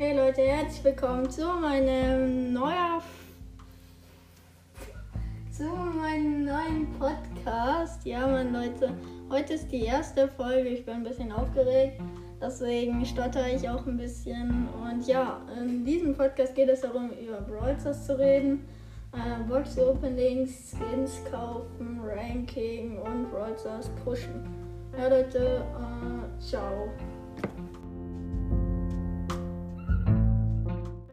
Hey Leute, herzlich willkommen zu meinem neuer zu meinem neuen Podcast. Ja, meine Leute, heute ist die erste Folge. Ich bin ein bisschen aufgeregt, deswegen stotter ich auch ein bisschen. Und ja, in diesem Podcast geht es darum, über Brawl Stars zu reden, äh, Box Openings, Skins kaufen, Ranking und Brawl Stars pushen. Ja, Leute, äh, ciao.